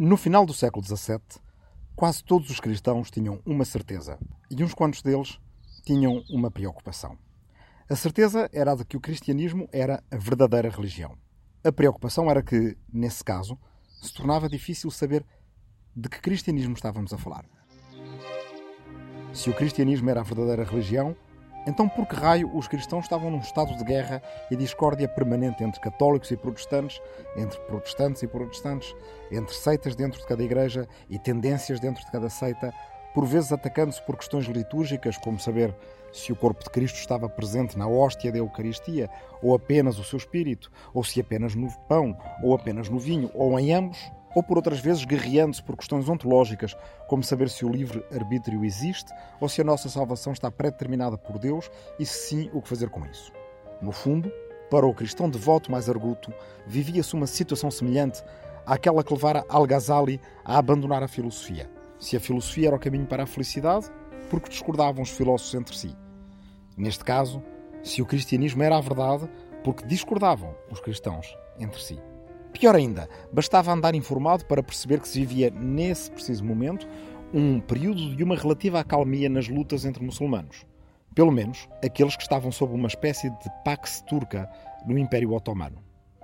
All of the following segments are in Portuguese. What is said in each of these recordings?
No final do século XVII, quase todos os cristãos tinham uma certeza e uns quantos deles tinham uma preocupação. A certeza era a de que o cristianismo era a verdadeira religião. A preocupação era que, nesse caso, se tornava difícil saber de que cristianismo estávamos a falar. Se o cristianismo era a verdadeira religião, então por que raio os cristãos estavam num estado de guerra e discórdia permanente entre católicos e protestantes, entre protestantes e protestantes, entre seitas dentro de cada igreja e tendências dentro de cada seita, por vezes atacando-se por questões litúrgicas, como saber se o corpo de Cristo estava presente na hóstia da Eucaristia, ou apenas o seu espírito, ou se apenas no pão, ou apenas no vinho, ou em ambos, ou por outras vezes guerreando-se por questões ontológicas, como saber se o livre-arbítrio existe ou se a nossa salvação está pré-determinada por Deus e se sim, o que fazer com isso. No fundo, para o cristão devoto mais arguto, vivia-se uma situação semelhante àquela que levara Al-Ghazali a abandonar a filosofia. Se a filosofia era o caminho para a felicidade, porque discordavam os filósofos entre si. Neste caso, se o cristianismo era a verdade, porque discordavam os cristãos entre si. Pior ainda, bastava andar informado para perceber que se vivia, nesse preciso momento, um período de uma relativa acalmia nas lutas entre muçulmanos. Pelo menos aqueles que estavam sob uma espécie de pax turca no Império Otomano.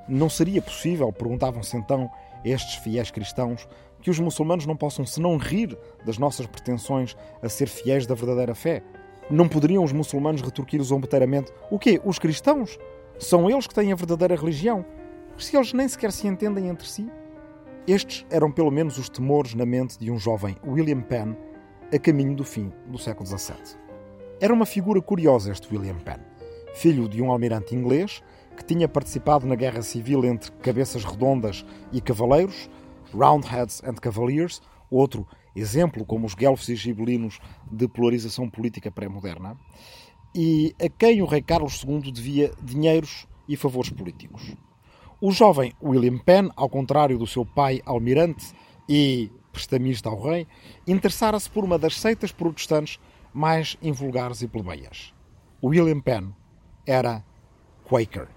Não seria possível, perguntavam-se então estes fiéis cristãos, que os muçulmanos não possam senão rir das nossas pretensões a ser fiéis da verdadeira fé? Não poderiam os muçulmanos retorquir zombeteiramente o quê? Os cristãos? São eles que têm a verdadeira religião? se eles nem sequer se entendem entre si? Estes eram pelo menos os temores na mente de um jovem William Penn a caminho do fim do século XVII. Era uma figura curiosa este William Penn, filho de um almirante inglês que tinha participado na guerra civil entre cabeças redondas e cavaleiros, Roundheads and Cavaliers, outro exemplo como os guelfos e gibelinos de polarização política pré-moderna, e a quem o rei Carlos II devia dinheiros e favores políticos. O jovem William Penn, ao contrário do seu pai almirante e prestamista ao rei, interessara-se por uma das seitas protestantes mais invulgares e plebeias. William Penn era Quaker.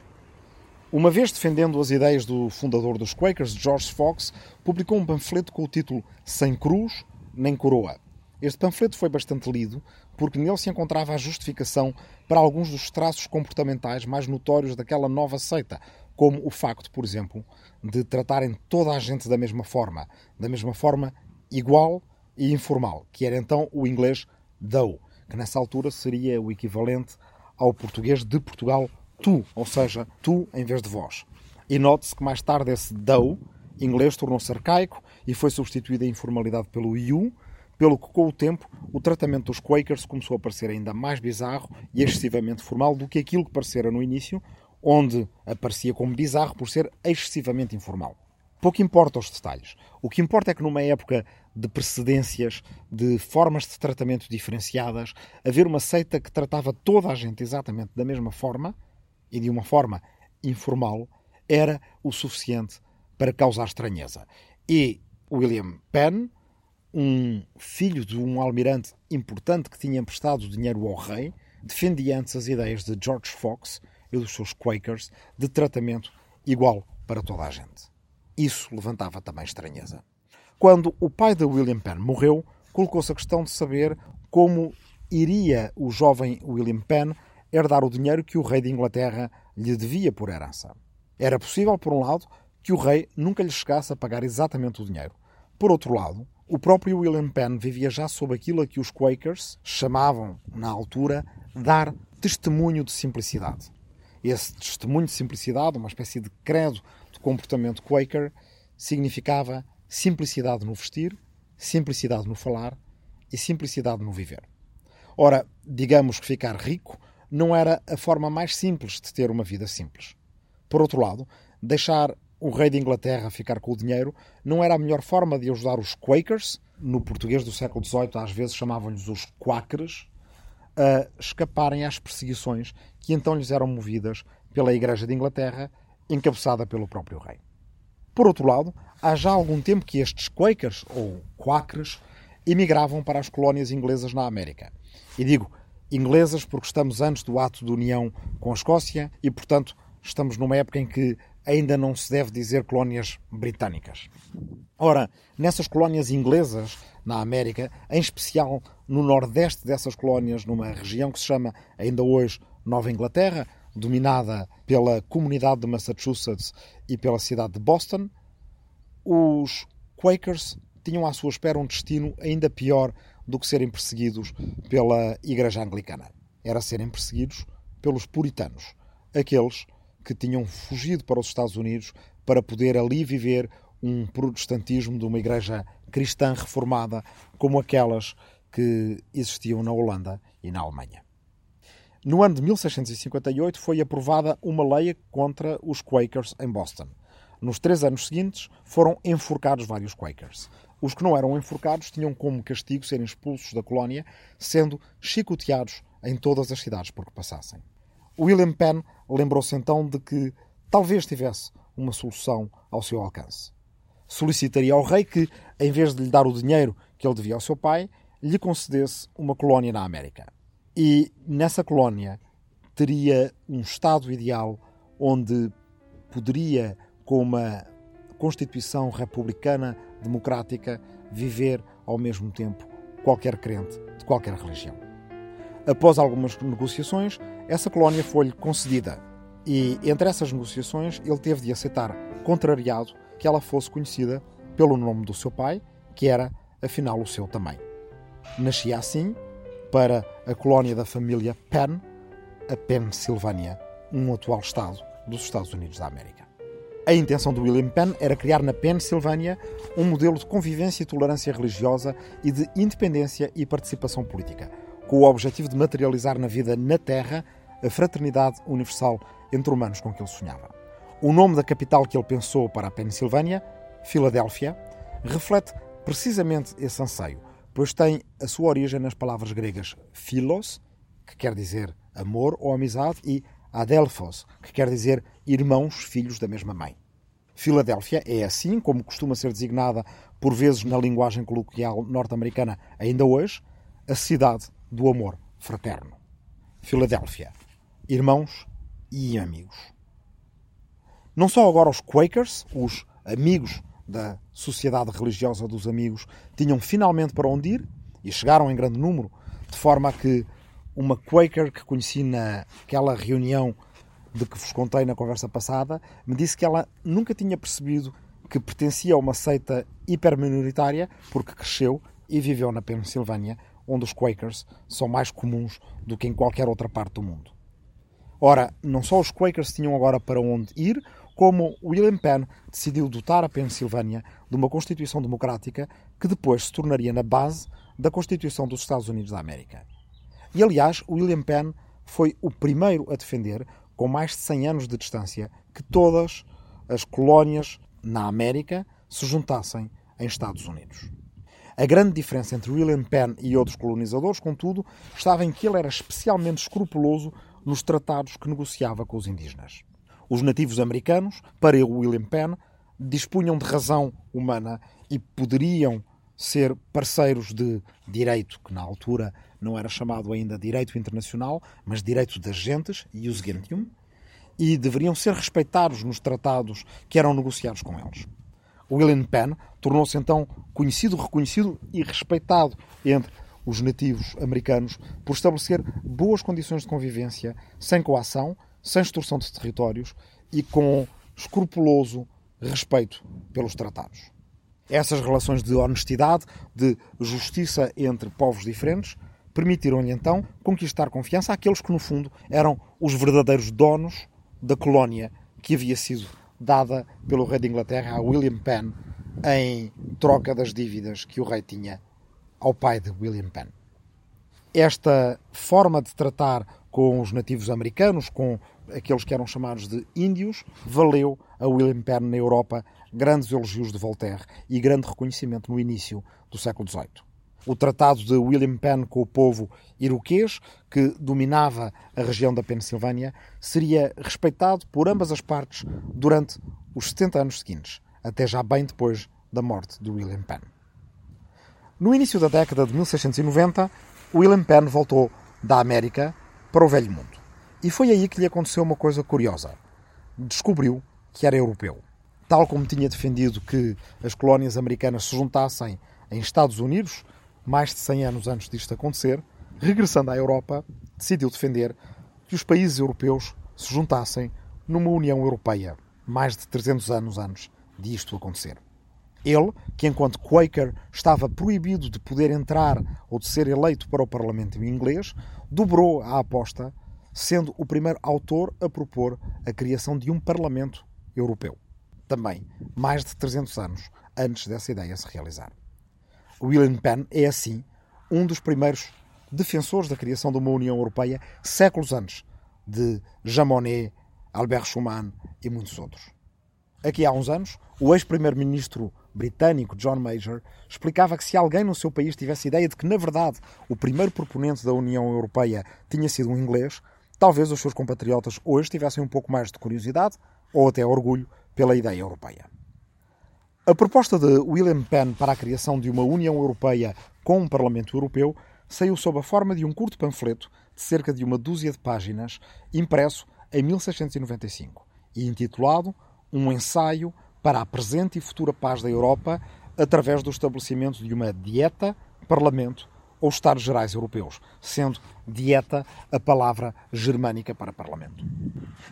Uma vez defendendo as ideias do fundador dos Quakers, George Fox, publicou um panfleto com o título Sem Cruz nem Coroa. Este panfleto foi bastante lido porque nele se encontrava a justificação para alguns dos traços comportamentais mais notórios daquela nova seita, como o facto, por exemplo, de tratarem toda a gente da mesma forma, da mesma forma igual e informal, que era então o inglês thou, que nessa altura seria o equivalente ao português de Portugal tu, ou seja, tu em vez de vós. E note-se que mais tarde esse thou, inglês, tornou-se arcaico e foi substituída a informalidade pelo you, pelo que com o tempo o tratamento dos Quakers começou a parecer ainda mais bizarro e excessivamente formal do que aquilo que parecera no início, onde aparecia como bizarro por ser excessivamente informal. Pouco importa os detalhes. O que importa é que numa época de precedências, de formas de tratamento diferenciadas, haver uma seita que tratava toda a gente exatamente da mesma forma e de uma forma informal era o suficiente para causar estranheza. E William Penn, um filho de um almirante importante que tinha emprestado dinheiro ao rei, defendia antes as ideias de George Fox e dos seus Quakers de tratamento igual para toda a gente. Isso levantava também estranheza. Quando o pai de William Penn morreu, colocou-se a questão de saber como iria o jovem William Penn herdar o dinheiro que o rei de Inglaterra lhe devia por herança. Era possível, por um lado, que o rei nunca lhe chegasse a pagar exatamente o dinheiro. Por outro lado, o próprio William Penn vivia já sob aquilo a que os Quakers chamavam, na altura, dar testemunho de simplicidade esse testemunho de simplicidade, uma espécie de credo de comportamento Quaker, significava simplicidade no vestir, simplicidade no falar e simplicidade no viver. Ora, digamos que ficar rico não era a forma mais simples de ter uma vida simples. Por outro lado, deixar o rei de Inglaterra ficar com o dinheiro não era a melhor forma de ajudar os Quakers, no português do século XVIII às vezes chamavam-lhes os Quakers, a escaparem às perseguições que então lhes eram movidas pela Igreja de Inglaterra, encabeçada pelo próprio rei. Por outro lado, há já algum tempo que estes Quakers, ou Quakers, emigravam para as colónias inglesas na América. E digo inglesas porque estamos antes do ato de união com a Escócia e, portanto, estamos numa época em que ainda não se deve dizer colónias britânicas. Ora, nessas colónias inglesas na América, em especial no nordeste dessas colónias, numa região que se chama ainda hoje Nova Inglaterra, dominada pela comunidade de Massachusetts e pela cidade de Boston, os Quakers tinham à sua espera um destino ainda pior do que serem perseguidos pela Igreja Anglicana. Era serem perseguidos pelos puritanos, aqueles que tinham fugido para os Estados Unidos para poder ali viver um protestantismo de uma igreja cristã reformada como aquelas que existiam na Holanda e na Alemanha. No ano de 1658 foi aprovada uma lei contra os Quakers em Boston. Nos três anos seguintes foram enforcados vários Quakers. Os que não eram enforcados tinham como castigo serem expulsos da colónia, sendo chicoteados em todas as cidades por que passassem. William Penn lembrou-se então de que talvez tivesse uma solução ao seu alcance. Solicitaria ao rei que, em vez de lhe dar o dinheiro que ele devia ao seu pai, lhe concedesse uma colónia na América. E nessa colónia teria um Estado ideal onde poderia, com uma Constituição republicana democrática, viver ao mesmo tempo qualquer crente de qualquer religião. Após algumas negociações, essa colónia foi-lhe concedida. E entre essas negociações, ele teve de aceitar, contrariado, que ela fosse conhecida pelo nome do seu pai, que era, afinal, o seu também. Nascia assim, para a colónia da família Penn, a Pensilvânia, um atual estado dos Estados Unidos da América. A intenção de William Penn era criar na Pensilvânia um modelo de convivência e tolerância religiosa e de independência e participação política com o objetivo de materializar na vida na Terra a fraternidade universal entre humanos com que ele sonhava. O nome da capital que ele pensou para a Pensilvânia, Filadélfia, reflete precisamente esse anseio, pois tem a sua origem nas palavras gregas philos, que quer dizer amor ou amizade, e adelphos, que quer dizer irmãos, filhos da mesma mãe. Filadélfia é assim como costuma ser designada por vezes na linguagem coloquial norte-americana ainda hoje, a cidade do amor fraterno. Filadélfia. Irmãos e amigos. Não só agora os Quakers, os amigos da Sociedade Religiosa dos Amigos, tinham finalmente para onde ir e chegaram em grande número, de forma a que uma Quaker que conheci naquela reunião de que vos contei na conversa passada, me disse que ela nunca tinha percebido que pertencia a uma seita hiperminoritária porque cresceu e viveu na Pensilvânia, onde os Quakers são mais comuns do que em qualquer outra parte do mundo. Ora, não só os Quakers tinham agora para onde ir, como William Penn decidiu dotar a Pensilvânia de uma Constituição democrática que depois se tornaria na base da Constituição dos Estados Unidos da América. E aliás, William Penn foi o primeiro a defender, com mais de 100 anos de distância, que todas as colónias na América se juntassem em Estados Unidos. A grande diferença entre William Penn e outros colonizadores, contudo, estava em que ele era especialmente escrupuloso nos tratados que negociava com os indígenas. Os nativos americanos, para William Penn, dispunham de razão humana e poderiam ser parceiros de direito, que na altura não era chamado ainda direito internacional, mas direito das gentes, ius gentium, e deveriam ser respeitados nos tratados que eram negociados com eles. William Penn tornou-se então conhecido, reconhecido e respeitado entre os nativos americanos por estabelecer boas condições de convivência, sem coação, sem extorsão de territórios e com escrupuloso respeito pelos tratados. Essas relações de honestidade, de justiça entre povos diferentes, permitiram-lhe então conquistar confiança àqueles que, no fundo, eram os verdadeiros donos da colónia que havia sido dada pelo rei de Inglaterra a William Penn em troca das dívidas que o rei tinha ao pai de William Penn. Esta forma de tratar com os nativos americanos, com aqueles que eram chamados de índios, valeu a William Penn na Europa grandes elogios de Voltaire e grande reconhecimento no início do século XVIII o tratado de William Penn com o povo iroquês, que dominava a região da Pensilvânia, seria respeitado por ambas as partes durante os 70 anos seguintes, até já bem depois da morte de William Penn. No início da década de 1690, William Penn voltou da América para o Velho Mundo. E foi aí que lhe aconteceu uma coisa curiosa. Descobriu, que era europeu. Tal como tinha defendido que as colónias americanas se juntassem em Estados Unidos, mais de 100 anos antes disto acontecer, regressando à Europa, decidiu defender que os países europeus se juntassem numa União Europeia, mais de 300 anos antes disto acontecer. Ele, que enquanto Quaker estava proibido de poder entrar ou de ser eleito para o Parlamento inglês, dobrou a aposta, sendo o primeiro autor a propor a criação de um Parlamento Europeu. Também mais de 300 anos antes dessa ideia se realizar. William Penn é, assim, um dos primeiros defensores da criação de uma União Europeia séculos antes de Jean Monnet, Albert Schuman e muitos outros. Aqui há uns anos, o ex-primeiro-ministro britânico John Major explicava que se alguém no seu país tivesse ideia de que, na verdade, o primeiro proponente da União Europeia tinha sido um inglês, talvez os seus compatriotas hoje tivessem um pouco mais de curiosidade ou até orgulho pela ideia europeia. A proposta de William Penn para a criação de uma União Europeia com um Parlamento Europeu saiu sob a forma de um curto panfleto de cerca de uma dúzia de páginas, impresso em 1695 e intitulado Um ensaio para a presente e futura paz da Europa através do estabelecimento de uma dieta, parlamento ou Estados Gerais Europeus, sendo dieta a palavra germânica para parlamento.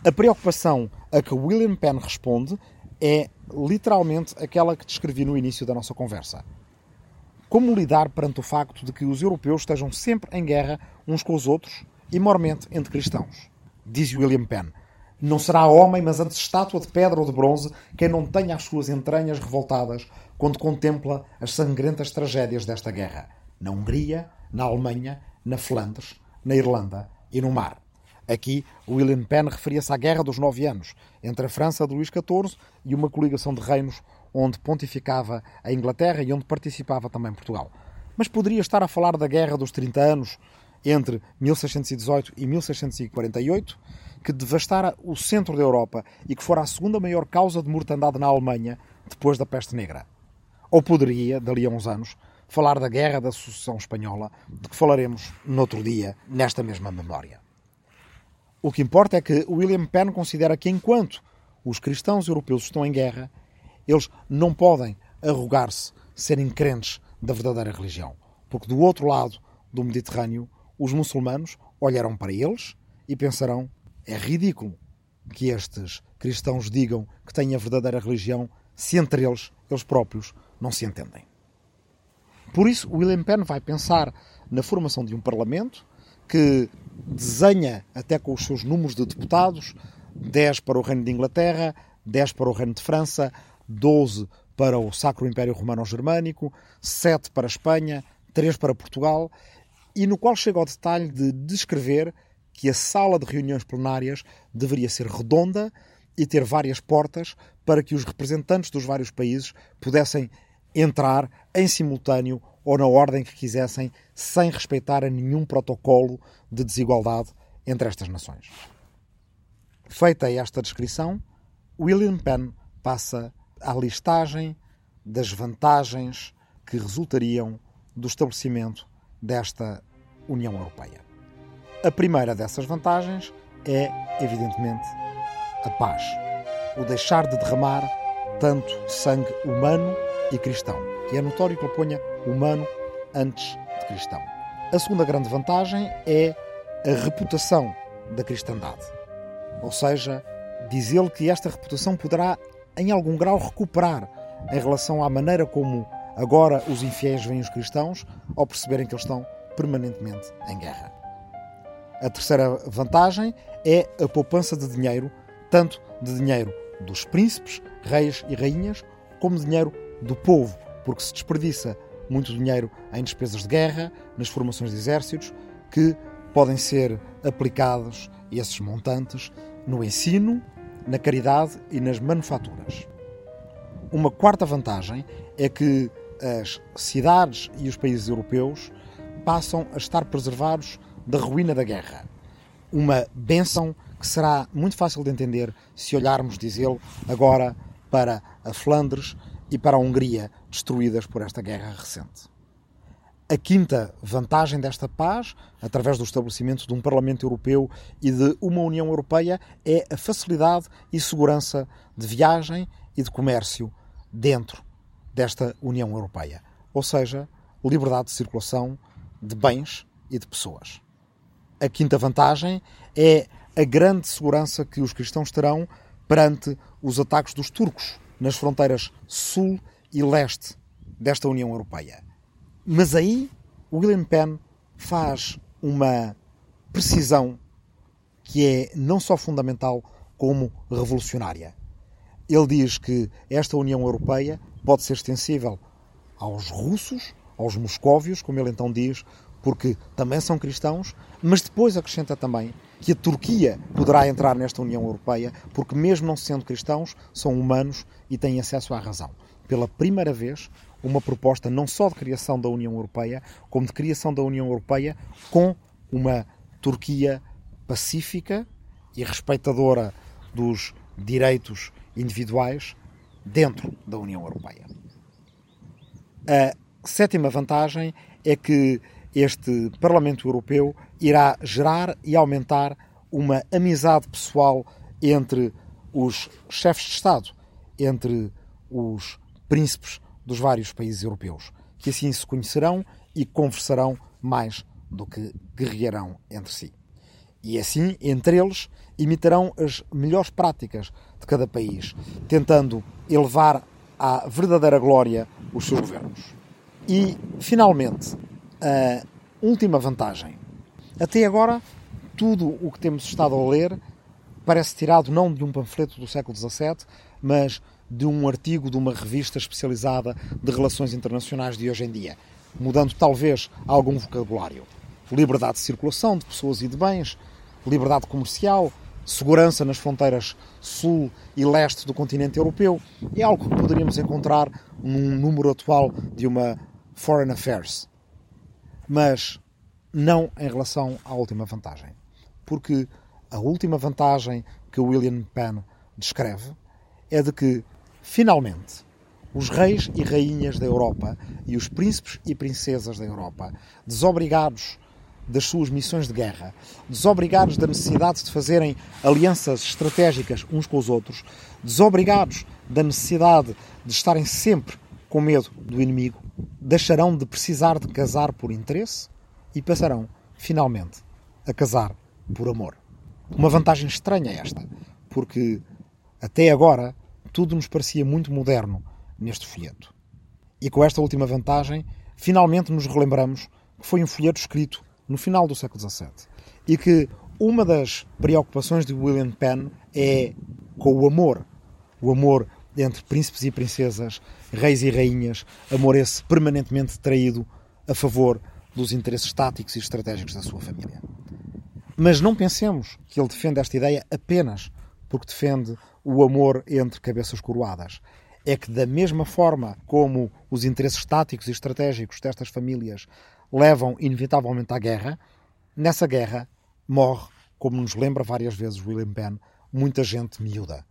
A preocupação a que William Penn responde é literalmente aquela que descrevi no início da nossa conversa. Como lidar perante o facto de que os europeus estejam sempre em guerra uns com os outros e mormente entre cristãos? Diz William Penn. Não será homem, mas antes estátua de pedra ou de bronze, quem não tenha as suas entranhas revoltadas quando contempla as sangrentas tragédias desta guerra, na Hungria, na Alemanha, na Flandres, na Irlanda e no mar. Aqui, William Penn referia-se à Guerra dos Nove Anos, entre a França de Luís XIV e uma coligação de reinos onde pontificava a Inglaterra e onde participava também Portugal. Mas poderia estar a falar da Guerra dos 30 Anos, entre 1618 e 1648, que devastara o centro da Europa e que fora a segunda maior causa de mortandade na Alemanha depois da peste negra. Ou poderia, dali a uns anos, falar da Guerra da Sucessão Espanhola, de que falaremos noutro dia, nesta mesma memória. O que importa é que William Penn considera que enquanto os cristãos europeus estão em guerra, eles não podem arrogar-se serem crentes da verdadeira religião, porque do outro lado do Mediterrâneo, os muçulmanos olharão para eles e pensarão é ridículo que estes cristãos digam que têm a verdadeira religião se entre eles, eles próprios, não se entendem. Por isso, William Penn vai pensar na formação de um Parlamento que desenha, até com os seus números de deputados, 10 para o Reino de Inglaterra, 10 para o Reino de França, 12 para o Sacro Império Romano-Germânico, 7 para a Espanha, 3 para Portugal, e no qual chega ao detalhe de descrever que a sala de reuniões plenárias deveria ser redonda e ter várias portas para que os representantes dos vários países pudessem entrar em simultâneo ou na ordem que quisessem, sem respeitar a nenhum protocolo de desigualdade entre estas nações. Feita esta descrição, William Penn passa à listagem das vantagens que resultariam do estabelecimento desta União Europeia. A primeira dessas vantagens é, evidentemente, a paz. O deixar de derramar tanto sangue humano e cristão. E é notório que ele ponha humano antes de cristão. A segunda grande vantagem é a reputação da cristandade. Ou seja, diz ele que esta reputação poderá, em algum grau, recuperar em relação à maneira como agora os infiéis veem os cristãos ao perceberem que eles estão permanentemente em guerra. A terceira vantagem é a poupança de dinheiro, tanto de dinheiro dos príncipes, reis e rainhas, como dinheiro do povo, porque se desperdiça muito dinheiro em despesas de guerra, nas formações de exércitos, que podem ser aplicados esses montantes no ensino, na caridade e nas manufaturas. Uma quarta vantagem é que as cidades e os países europeus passam a estar preservados da ruína da guerra. Uma benção que será muito fácil de entender se olharmos, diz ele, agora para a Flandres e para a Hungria, destruídas por esta guerra recente. A quinta vantagem desta paz, através do estabelecimento de um Parlamento Europeu e de uma União Europeia, é a facilidade e segurança de viagem e de comércio dentro desta União Europeia. Ou seja, liberdade de circulação de bens e de pessoas. A quinta vantagem é a grande segurança que os cristãos terão perante os ataques dos turcos nas fronteiras sul e leste desta União Europeia. Mas aí William Penn faz uma precisão que é não só fundamental como revolucionária. Ele diz que esta União Europeia pode ser extensível aos russos, aos moscóvios, como ele então diz, porque também são cristãos, mas depois acrescenta também que a Turquia poderá entrar nesta União Europeia, porque, mesmo não sendo cristãos, são humanos e têm acesso à razão. Pela primeira vez, uma proposta não só de criação da União Europeia, como de criação da União Europeia com uma Turquia pacífica e respeitadora dos direitos individuais dentro da União Europeia. A sétima vantagem é que este Parlamento Europeu irá gerar e aumentar uma amizade pessoal entre os chefes de Estado, entre os príncipes dos vários países europeus, que assim se conhecerão e conversarão mais do que guerrearão entre si. E assim, entre eles, imitarão as melhores práticas de cada país, tentando elevar à verdadeira glória os seus governos. E, finalmente, a última vantagem. Até agora, tudo o que temos estado a ler parece tirado não de um panfleto do século XVII, mas de um artigo de uma revista especializada de relações internacionais de hoje em dia, mudando talvez algum vocabulário. Liberdade de circulação de pessoas e de bens, liberdade comercial, segurança nas fronteiras sul e leste do continente europeu, é algo que poderíamos encontrar num número atual de uma Foreign Affairs. Mas não em relação à última vantagem. Porque a última vantagem que William Penn descreve é de que, finalmente, os reis e rainhas da Europa e os príncipes e princesas da Europa, desobrigados das suas missões de guerra, desobrigados da necessidade de fazerem alianças estratégicas uns com os outros, desobrigados da necessidade de estarem sempre com medo do inimigo, deixarão de precisar de casar por interesse e passarão, finalmente, a casar por amor. Uma vantagem estranha esta, porque até agora tudo nos parecia muito moderno neste folheto. E com esta última vantagem, finalmente nos relembramos que foi um folheto escrito no final do século XVII e que uma das preocupações de William Penn é com o amor. O amor entre príncipes e princesas, reis e rainhas, amor esse permanentemente traído a favor dos interesses táticos e estratégicos da sua família. Mas não pensemos que ele defende esta ideia apenas porque defende o amor entre cabeças coroadas. É que, da mesma forma como os interesses táticos e estratégicos destas famílias levam inevitavelmente à guerra, nessa guerra morre, como nos lembra várias vezes William Penn, muita gente miúda.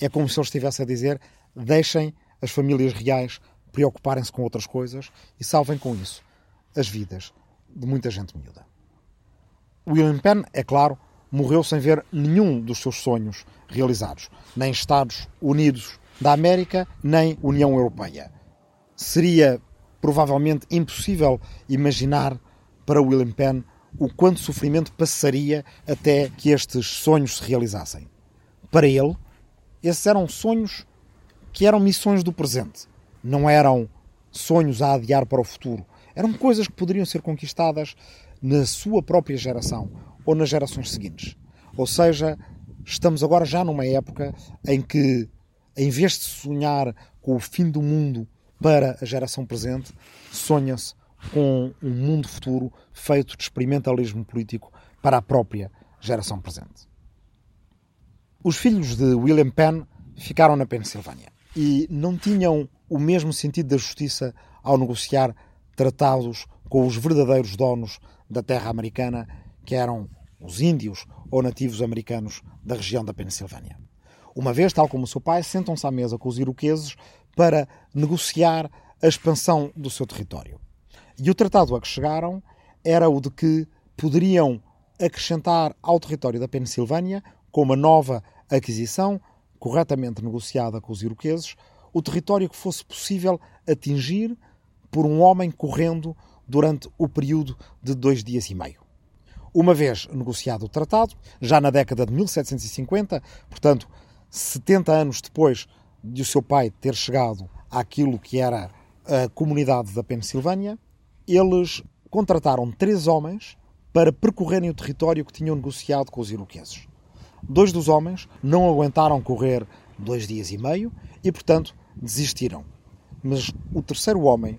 É como se ele estivesse a dizer: deixem as famílias reais preocuparem-se com outras coisas e salvem com isso as vidas de muita gente miúda. William Penn, é claro, morreu sem ver nenhum dos seus sonhos realizados, nem Estados Unidos da América, nem União Europeia. Seria provavelmente impossível imaginar para William Penn o quanto sofrimento passaria até que estes sonhos se realizassem. Para ele, esses eram sonhos que eram missões do presente, não eram sonhos a adiar para o futuro. Eram coisas que poderiam ser conquistadas na sua própria geração ou nas gerações seguintes. Ou seja, estamos agora já numa época em que, em vez de sonhar com o fim do mundo para a geração presente, sonha-se com um mundo futuro feito de experimentalismo político para a própria geração presente. Os filhos de William Penn ficaram na Pensilvânia e não tinham o mesmo sentido da justiça ao negociar tratados com os verdadeiros donos da terra americana, que eram os índios ou nativos americanos da região da Pensilvânia. Uma vez, tal como o seu pai, sentam-se à mesa com os iroqueses para negociar a expansão do seu território. E o tratado a que chegaram era o de que poderiam acrescentar ao território da Pensilvânia, com uma nova aquisição, corretamente negociada com os iroqueses, o território que fosse possível atingir por um homem correndo durante o período de dois dias e meio. Uma vez negociado o tratado, já na década de 1750, portanto, 70 anos depois de o seu pai ter chegado àquilo que era a comunidade da Pensilvânia, eles contrataram três homens para percorrerem o território que tinham negociado com os iroqueses. Dois dos homens não aguentaram correr dois dias e meio e, portanto, desistiram. Mas o terceiro homem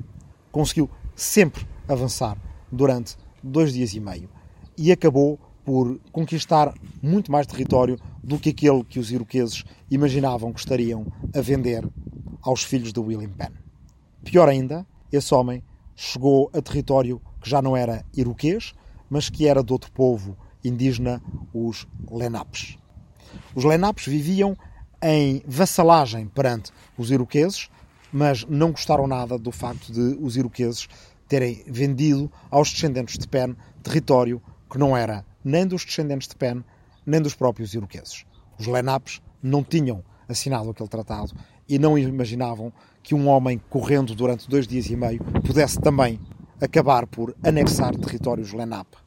conseguiu sempre avançar durante dois dias e meio e acabou por conquistar muito mais território do que aquele que os iroqueses imaginavam que estariam a vender aos filhos de William Penn. Pior ainda, esse homem chegou a território que já não era iroquês, mas que era de outro povo indígena, os Lenapes. Os Lenapes viviam em vassalagem perante os iroqueses, mas não gostaram nada do facto de os iroqueses terem vendido aos descendentes de Penn território que não era nem dos descendentes de Penn, nem dos próprios iroqueses. Os Lenapes não tinham assinado aquele tratado e não imaginavam que um homem correndo durante dois dias e meio pudesse também acabar por anexar territórios Lenape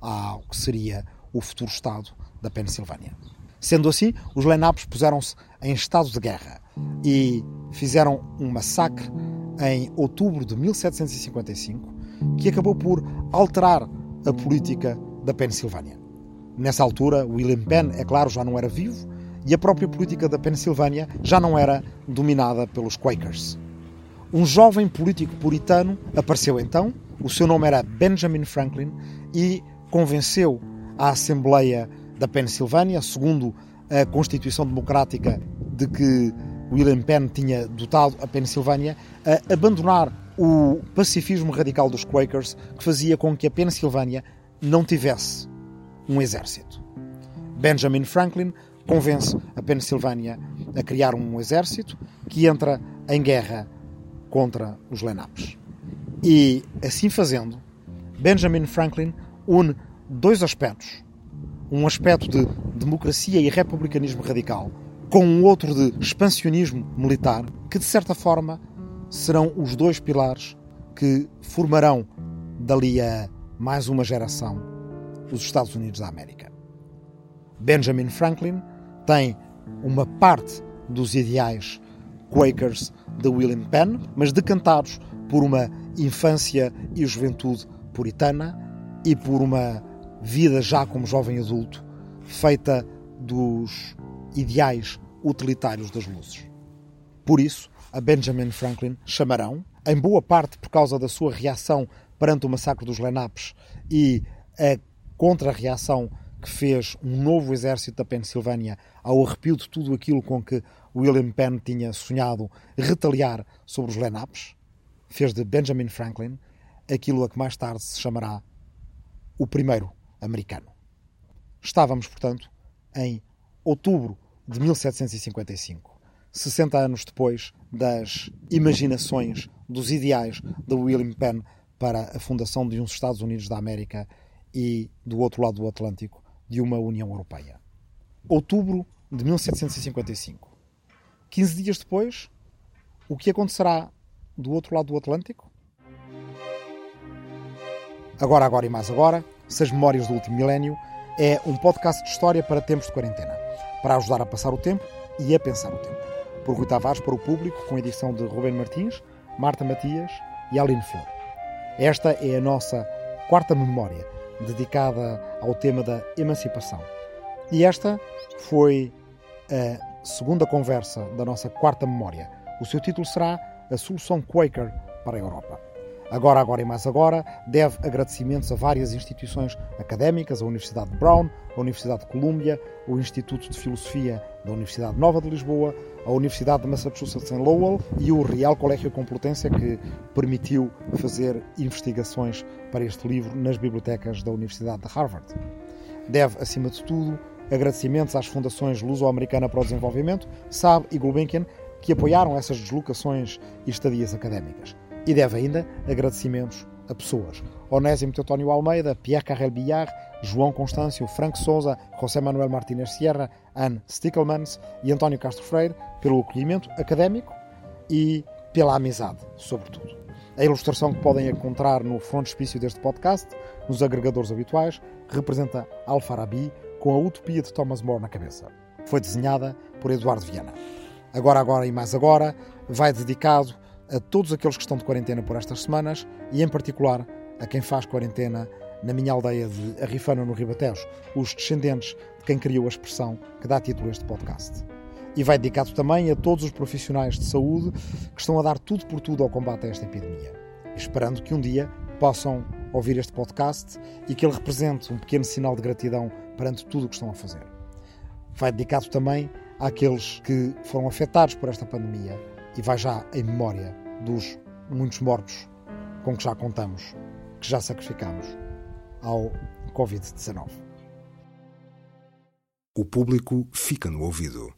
ao que seria o futuro Estado da Pensilvânia. Sendo assim, os Lenapes puseram-se em estado de guerra e fizeram um massacre em outubro de 1755 que acabou por alterar a política da Pensilvânia. Nessa altura, William Penn, é claro, já não era vivo e a própria política da Pensilvânia já não era dominada pelos Quakers. Um jovem político puritano apareceu então, o seu nome era Benjamin Franklin e convenceu a Assembleia da Pensilvânia, segundo a Constituição Democrática de que William Penn tinha dotado a Pensilvânia, a abandonar o pacifismo radical dos Quakers que fazia com que a Pensilvânia não tivesse um exército. Benjamin Franklin convence a Pensilvânia a criar um exército que entra em guerra contra os Lenapes. E, assim fazendo, Benjamin Franklin une dois aspectos. Um aspecto de democracia e republicanismo radical, com um outro de expansionismo militar, que de certa forma serão os dois pilares que formarão dali a mais uma geração, os Estados Unidos da América. Benjamin Franklin tem uma parte dos ideais Quakers de William Penn, mas decantados por uma infância e juventude puritana e por uma vida já como jovem adulto feita dos ideais utilitários das luzes. Por isso, a Benjamin Franklin chamarão, em boa parte por causa da sua reação perante o massacre dos Lenapes e a contra-reação que fez um novo exército da Pensilvânia ao arrepio de tudo aquilo com que William Penn tinha sonhado retaliar sobre os Lenapes, fez de Benjamin Franklin aquilo a que mais tarde se chamará o primeiro americano. Estávamos, portanto, em outubro de 1755, 60 anos depois das imaginações, dos ideais de William Penn para a fundação de uns Estados Unidos da América e, do outro lado do Atlântico, de uma União Europeia. Outubro de 1755. 15 dias depois, o que acontecerá do outro lado do Atlântico? Agora, agora e mais agora, Seis Memórias do Último Milénio é um podcast de história para tempos de quarentena, para ajudar a passar o tempo e a pensar o tempo. Por Rui Tavares para o público, com edição de Rubén Martins, Marta Matias e Aline Flor. Esta é a nossa quarta memória, dedicada ao tema da emancipação. E esta foi a segunda conversa da nossa quarta memória. O seu título será A Solução Quaker para a Europa. Agora, agora e mais agora, deve agradecimentos a várias instituições académicas, a Universidade de Brown, a Universidade de Columbia, o Instituto de Filosofia da Universidade Nova de Lisboa, a Universidade de Massachusetts em Lowell e o Real Colégio Complutense, que permitiu fazer investigações para este livro nas bibliotecas da Universidade de Harvard. Deve, acima de tudo, agradecimentos às fundações Luso-Americana para o Desenvolvimento, SAB e Gulbenkian, que apoiaram essas deslocações e estadias académicas. E deve ainda agradecimentos a pessoas. Onésimo Teutónio Almeida, Pierre Carrel Billard, João Constâncio, Frank Souza, José Manuel Martínez Sierra, Anne Stickelmans e António Castro Freire pelo acolhimento académico e pela amizade, sobretudo. A ilustração que podem encontrar no frontispício deste podcast, nos agregadores habituais, representa Al-Farabi com a utopia de Thomas More na cabeça. Foi desenhada por Eduardo Viana. Agora, agora e mais agora, vai dedicado a todos aqueles que estão de quarentena por estas semanas e, em particular, a quem faz quarentena na minha aldeia de Arrifano, no Ribatejo, os descendentes de quem criou a expressão que dá título a este podcast. E vai dedicado também a todos os profissionais de saúde que estão a dar tudo por tudo ao combate a esta epidemia, esperando que um dia possam ouvir este podcast e que ele represente um pequeno sinal de gratidão perante tudo o que estão a fazer. Vai dedicado também àqueles que foram afetados por esta pandemia e vai já em memória dos muitos mortos com que já contamos, que já sacrificamos ao Covid-19. O público fica no ouvido.